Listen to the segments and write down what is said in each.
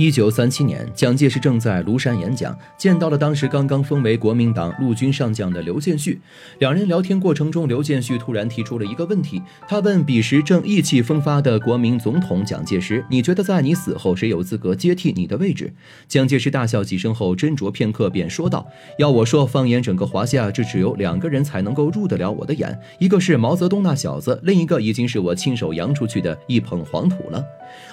一九三七年，蒋介石正在庐山演讲，见到了当时刚刚封为国民党陆军上将的刘建绪。两人聊天过程中，刘建绪突然提出了一个问题，他问彼时正意气风发的国民总统蒋介石：“你觉得在你死后，谁有资格接替你的位置？”蒋介石大笑几声后，斟酌片刻，便说道：“要我说，放眼整个华夏，这只有两个人才能够入得了我的眼，一个是毛泽东那小子，另一个已经是我亲手扬出去的一捧黄土了。”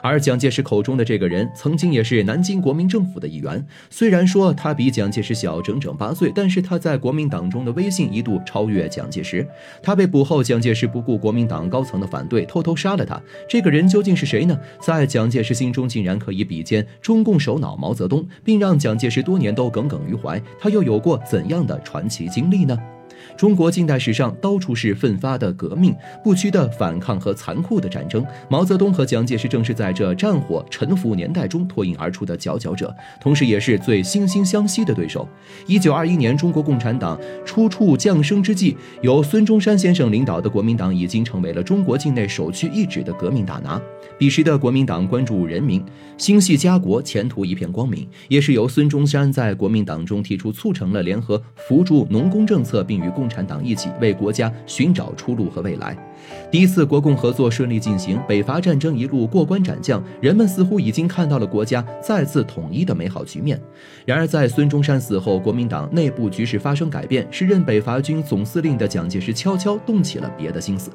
而蒋介石口中的这个人，曾经也是南京国民政府的一员。虽然说他比蒋介石小整整八岁，但是他在国民党中的威信一度超越蒋介石。他被捕后，蒋介石不顾国民党高层的反对，偷偷杀了他。这个人究竟是谁呢？在蒋介石心中，竟然可以比肩中共首脑毛泽东，并让蒋介石多年都耿耿于怀。他又有过怎样的传奇经历呢？中国近代史上到处是奋发的革命、不屈的反抗和残酷的战争。毛泽东和蒋介石正是在这战火沉浮年代中脱颖而出的佼佼者，同时也是最惺惺相惜的对手。一九二一年，中国共产党初处降生之际，由孙中山先生领导的国民党已经成为了中国境内首屈一指的革命大拿。彼时的国民党关注人民，心系家国，前途一片光明，也是由孙中山在国民党中提出促成了联合扶助农工政策，并与共产党一起为国家寻找出路和未来。第一次国共合作顺利进行，北伐战争一路过关斩将，人们似乎已经看到了国家再次统一的美好局面。然而，在孙中山死后，国民党内部局势发生改变，时任北伐军总司令的蒋介石悄悄动起了别的心思。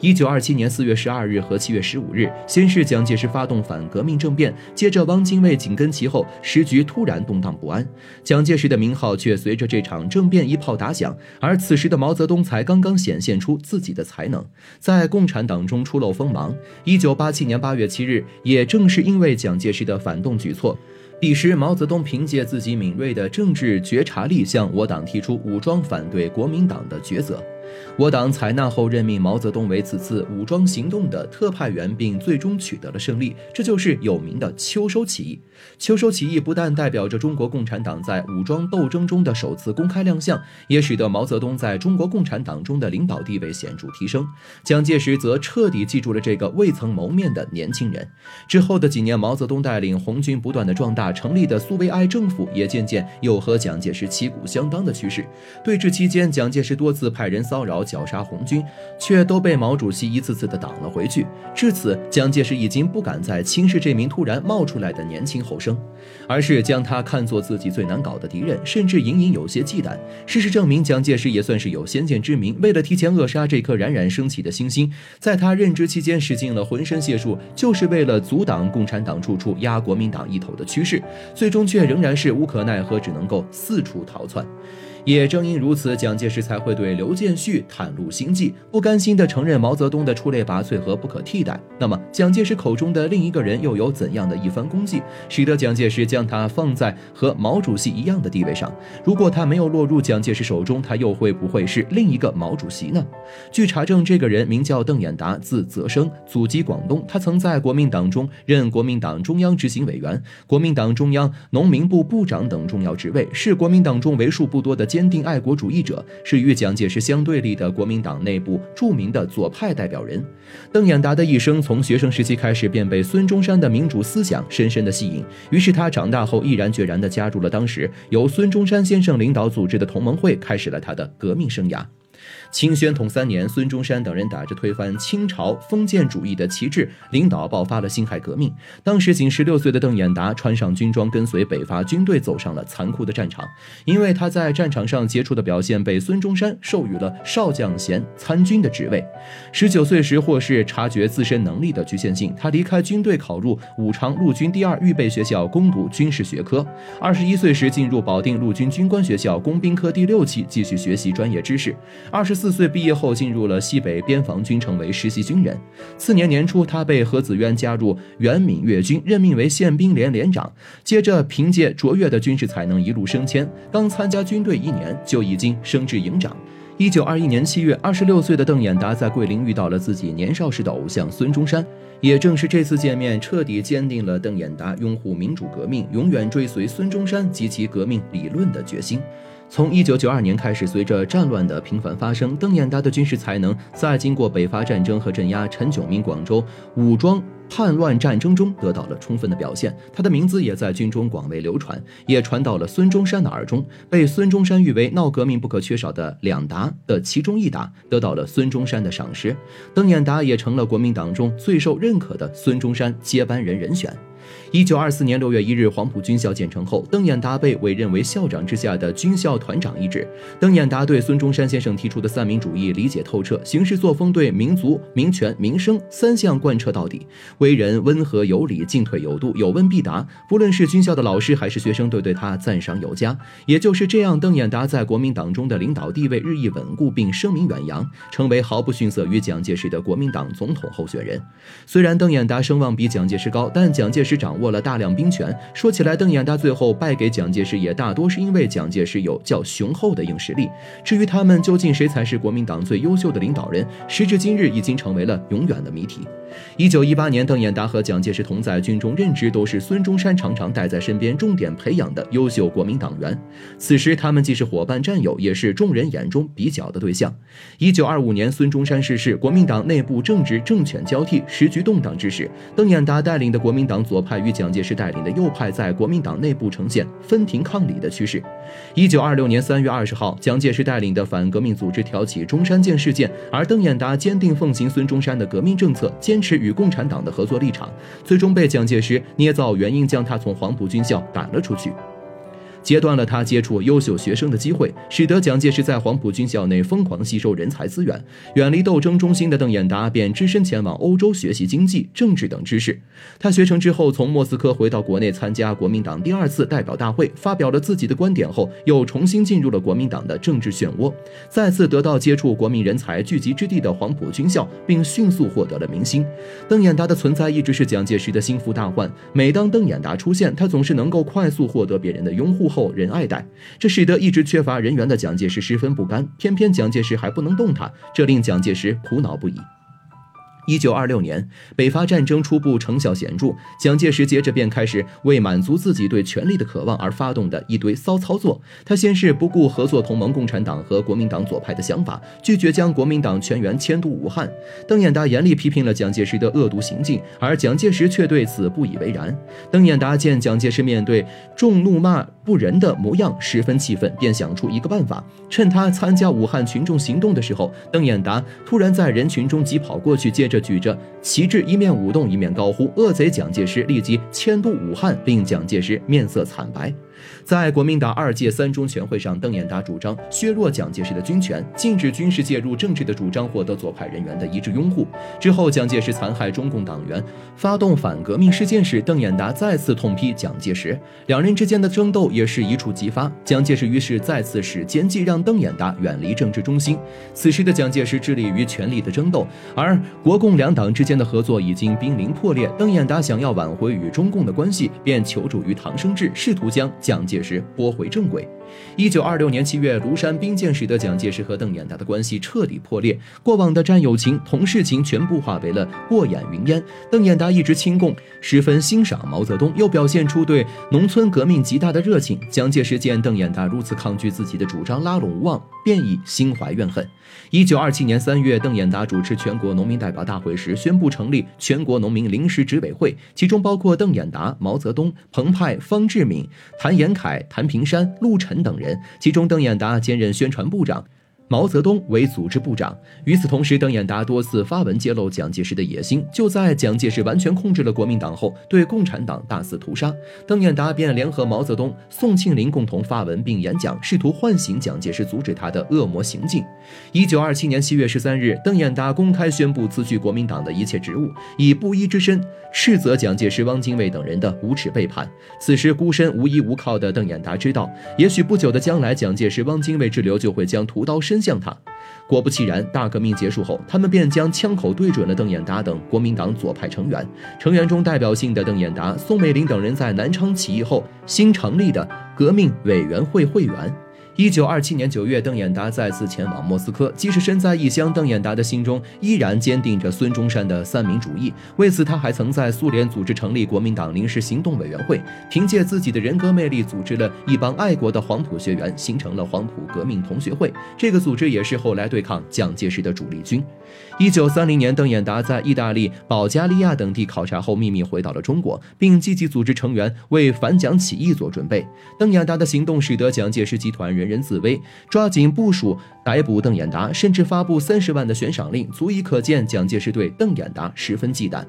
一九二七年四月十二日和七月十五日，先是蒋介石发动反革命政变，接着汪精卫紧跟其后，时局突然动荡不安。蒋介石的名号却随着这场政变一炮打响，而此时的毛泽东才刚刚显现出自己的才能，在共产党中初露锋芒。一九八七年八月七日，也正是因为蒋介石的反动举措，彼时毛泽东凭借自己敏锐的政治觉察力，向我党提出武装反对国民党的抉择。我党采纳后，任命毛泽东为此次武装行动的特派员，并最终取得了胜利。这就是有名的秋收起义。秋收起义不但代表着中国共产党在武装斗争中的首次公开亮相，也使得毛泽东在中国共产党中的领导地位显著提升。蒋介石则彻底记住了这个未曾谋面的年轻人。之后的几年，毛泽东带领红军不断的壮大，成立的苏维埃政府也渐渐有和蒋介石旗鼓相当的趋势。对峙期间，蒋介石多次派人骚骚扰。绞杀红军，却都被毛主席一次次的挡了回去。至此，蒋介石已经不敢再轻视这名突然冒出来的年轻后生，而是将他看作自己最难搞的敌人，甚至隐隐有些忌惮。事实证明，蒋介石也算是有先见之明。为了提前扼杀这颗冉冉升起的星星，在他任职期间使尽了浑身解数，就是为了阻挡共产党处处压国民党一头的趋势。最终却仍然是无可奈何，只能够四处逃窜。也正因如此，蒋介石才会对刘建绪袒露心迹，不甘心地承认毛泽东的出类拔萃和不可替代。那么，蒋介石口中的另一个人又有怎样的一番功绩，使得蒋介石将他放在和毛主席一样的地位上？如果他没有落入蒋介石手中，他又会不会是另一个毛主席呢？据查证，这个人名叫邓演达，字泽生，祖籍广东。他曾在国民党中任国民党中央执行委员、国民党中央农民部部长等重要职位，是国民党中为数不多的。坚定爱国主义者是与蒋介石相对立的国民党内部著名的左派代表人。邓演达的一生从学生时期开始便被孙中山的民主思想深深的吸引，于是他长大后毅然决然的加入了当时由孙中山先生领导组织的同盟会，开始了他的革命生涯。清宣统三年，孙中山等人打着推翻清朝封建主义的旗帜，领导爆发了辛亥革命。当时仅十六岁的邓演达穿上军装，跟随北伐军队走上了残酷的战场。因为他在战场上杰出的表现，被孙中山授予了少将衔参军的职位。十九岁时，或是察觉自身能力的局限性，他离开军队，考入武昌陆军第二预备学校攻读军事学科。二十一岁时，进入保定陆军军官学校工兵科第六期，继续学习专业知识。二十四岁毕业后，进入了西北边防军，成为实习军人。次年年初，他被何子渊加入原闽粤军，任命为宪兵连连长。接着，凭借卓越的军事才能，一路升迁。刚参加军队一年，就已经升至营长。一九二一年七月，二十六岁的邓演达在桂林遇到了自己年少时的偶像孙中山。也正是这次见面，彻底坚定了邓演达拥护民主革命、永远追随孙中山及其革命理论的决心。从一九九二年开始，随着战乱的频繁发生，邓演达的军事才能在经过北伐战争和镇压陈炯明广州武装叛乱战争中得到了充分的表现。他的名字也在军中广为流传，也传到了孙中山的耳中，被孙中山誉为闹革命不可缺少的两达的其中一达，得到了孙中山的赏识。邓演达也成了国民党中最受认可的孙中山接班人人选。一九二四年六月一日，黄埔军校建成后，邓演达被委任为校长之下的军校团长一职。邓演达对孙中山先生提出的三民主义理解透彻，行事作风对民族、民权、民生三项贯彻到底，为人温和有礼，进退有度，有问必答。不论是军校的老师还是学生，都对他赞赏有加。也就是这样，邓演达在国民党中的领导地位日益稳固，并声名远扬，成为毫不逊色于蒋介石的国民党总统候选人。虽然邓演达声望比蒋介石高，但蒋介石掌握握了大量兵权。说起来，邓演达最后败给蒋介石，也大多是因为蒋介石有较雄厚的硬实力。至于他们究竟谁才是国民党最优秀的领导人，时至今日已经成为了永远的谜题。一九一八年，邓演达和蒋介石同在军中任职，都是孙中山常常带在身边、重点培养的优秀国民党员。此时，他们既是伙伴、战友，也是众人眼中比较的对象。一九二五年，孙中山逝世，国民党内部政治政权交替，时局动荡之时，邓演达带领的国民党左派与蒋介石带领的右派在国民党内部呈现分庭抗礼的趋势。一九二六年三月二十号，蒋介石带领的反革命组织挑起中山舰事件，而邓演达坚定奉行孙中山的革命政策，坚持与共产党的合作立场，最终被蒋介石捏造原因，将他从黄埔军校赶了出去。截断了他接触优秀学生的机会，使得蒋介石在黄埔军校内疯狂吸收人才资源。远离斗争中心的邓演达便只身前往欧洲学习经济、政治等知识。他学成之后，从莫斯科回到国内参加国民党第二次代表大会，发表了自己的观点后，又重新进入了国民党的政治漩涡，再次得到接触国民人才聚集之地的黄埔军校，并迅速获得了民心。邓演达的存在一直是蒋介石的心腹大患。每当邓演达出现，他总是能够快速获得别人的拥护。后后人爱戴，这使得一直缺乏人员的蒋介石十分不甘。偏偏蒋介石还不能动弹，这令蒋介石苦恼不已。一九二六年，北伐战争初步成效显著，蒋介石接着便开始为满足自己对权力的渴望而发动的一堆骚操作。他先是不顾合作同盟共产党和国民党左派的想法，拒绝将国民党全员迁都武汉。邓演达严厉批评了蒋介石的恶毒行径，而蒋介石却对此不以为然。邓演达见蒋介石面对众怒骂不仁的模样，十分气愤，便想出一个办法：趁他参加武汉群众行动的时候，邓演达突然在人群中疾跑过去，接着。举着旗帜，一面舞动，一面高呼“恶贼蒋介石立即迁都武汉”，令蒋介石面色惨白。在国民党二届三中全会上，邓演达主张削弱蒋介石的军权，禁止军事介入政治的主张获得左派人员的一致拥护。之后，蒋介石残害中共党员，发动反革命事件时，邓演达再次痛批蒋介石，两人之间的争斗也是一触即发。蒋介石于是再次使奸计，让邓演达远离政治中心。此时的蒋介石致力于权力的争斗，而国共两党之间的合作已经濒临破裂。邓演达想要挽回与中共的关系，便求助于唐生智，试图将。蒋介石拨回正轨。一九二六年七月，庐山兵谏使得蒋介石和邓演达的关系彻底破裂，过往的战友情、同事情全部化为了过眼云烟。邓演达一直亲共，十分欣赏毛泽东，又表现出对农村革命极大的热情。蒋介石见邓演达如此抗拒自己的主张，拉拢无望，便已心怀怨恨。一九二七年三月，邓演达主持全国农民代表大会时，宣布成立全国农民临时执委会，其中包括邓演达、毛泽东、彭湃、方志敏、谭延闿、谭平山、陆沉。等人，其中邓演达兼任宣传部长。毛泽东为组织部长。与此同时，邓演达多次发文揭露蒋介石的野心。就在蒋介石完全控制了国民党后，对共产党大肆屠杀，邓演达便联合毛泽东、宋庆龄共同发文并演讲，试图唤醒蒋介石，阻止他的恶魔行径。一九二七年七月十三日，邓演达公开宣布辞去国民党的一切职务，以布衣之身斥责蒋介石、汪精卫等人的无耻背叛。此时，孤身无依无靠的邓演达知道，也许不久的将来，蒋介石、汪精卫之流就会将屠刀伸。向他，果不其然，大革命结束后，他们便将枪口对准了邓演达等国民党左派成员。成员中代表性的邓演达、宋美龄等人在南昌起义后新成立的革命委员会会员。一九二七年九月，邓演达再次前往莫斯科。即使身在异乡，邓演达的心中依然坚定着孙中山的三民主义。为此，他还曾在苏联组织成立国民党临时行动委员会，凭借自己的人格魅力，组织了一帮爱国的黄埔学员，形成了黄埔革命同学会。这个组织也是后来对抗蒋介石的主力军。一九三零年，邓演达在意大利、保加利亚等地考察后，秘密回到了中国，并积极组织成员为反蒋起义做准备。邓演达的行动使得蒋介石集团人人自危，抓紧部署逮捕邓演达，甚至发布三十万的悬赏令，足以可见蒋介石对邓演达十分忌惮。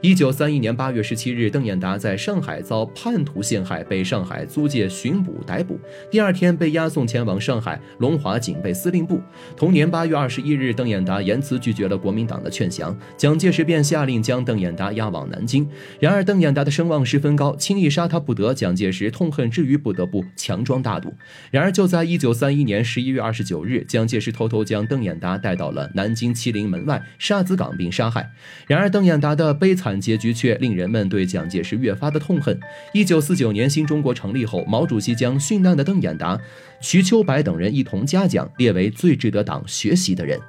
一九三一年八月十七日，邓演达在上海遭叛徒陷害，被上海租界巡捕逮捕。第二天被押送前往上海龙华警备司令部。同年八月二十一日，邓演达言辞拒绝了国民党的劝降，蒋介石便下令将邓演达押往南京。然而，邓演达的声望十分高，轻易杀他不得。蒋介石痛恨之余，不得不强装大度。然而，就在一九三一年十一月二十九日，蒋介石偷偷将邓演达带到了南京麒麟门外沙子岗并杀害。然而，邓演达的悲。惨结局却令人们对蒋介石越发的痛恨。一九四九年新中国成立后，毛主席将殉难的邓演达、瞿秋白等人一同嘉奖，列为最值得党学习的人。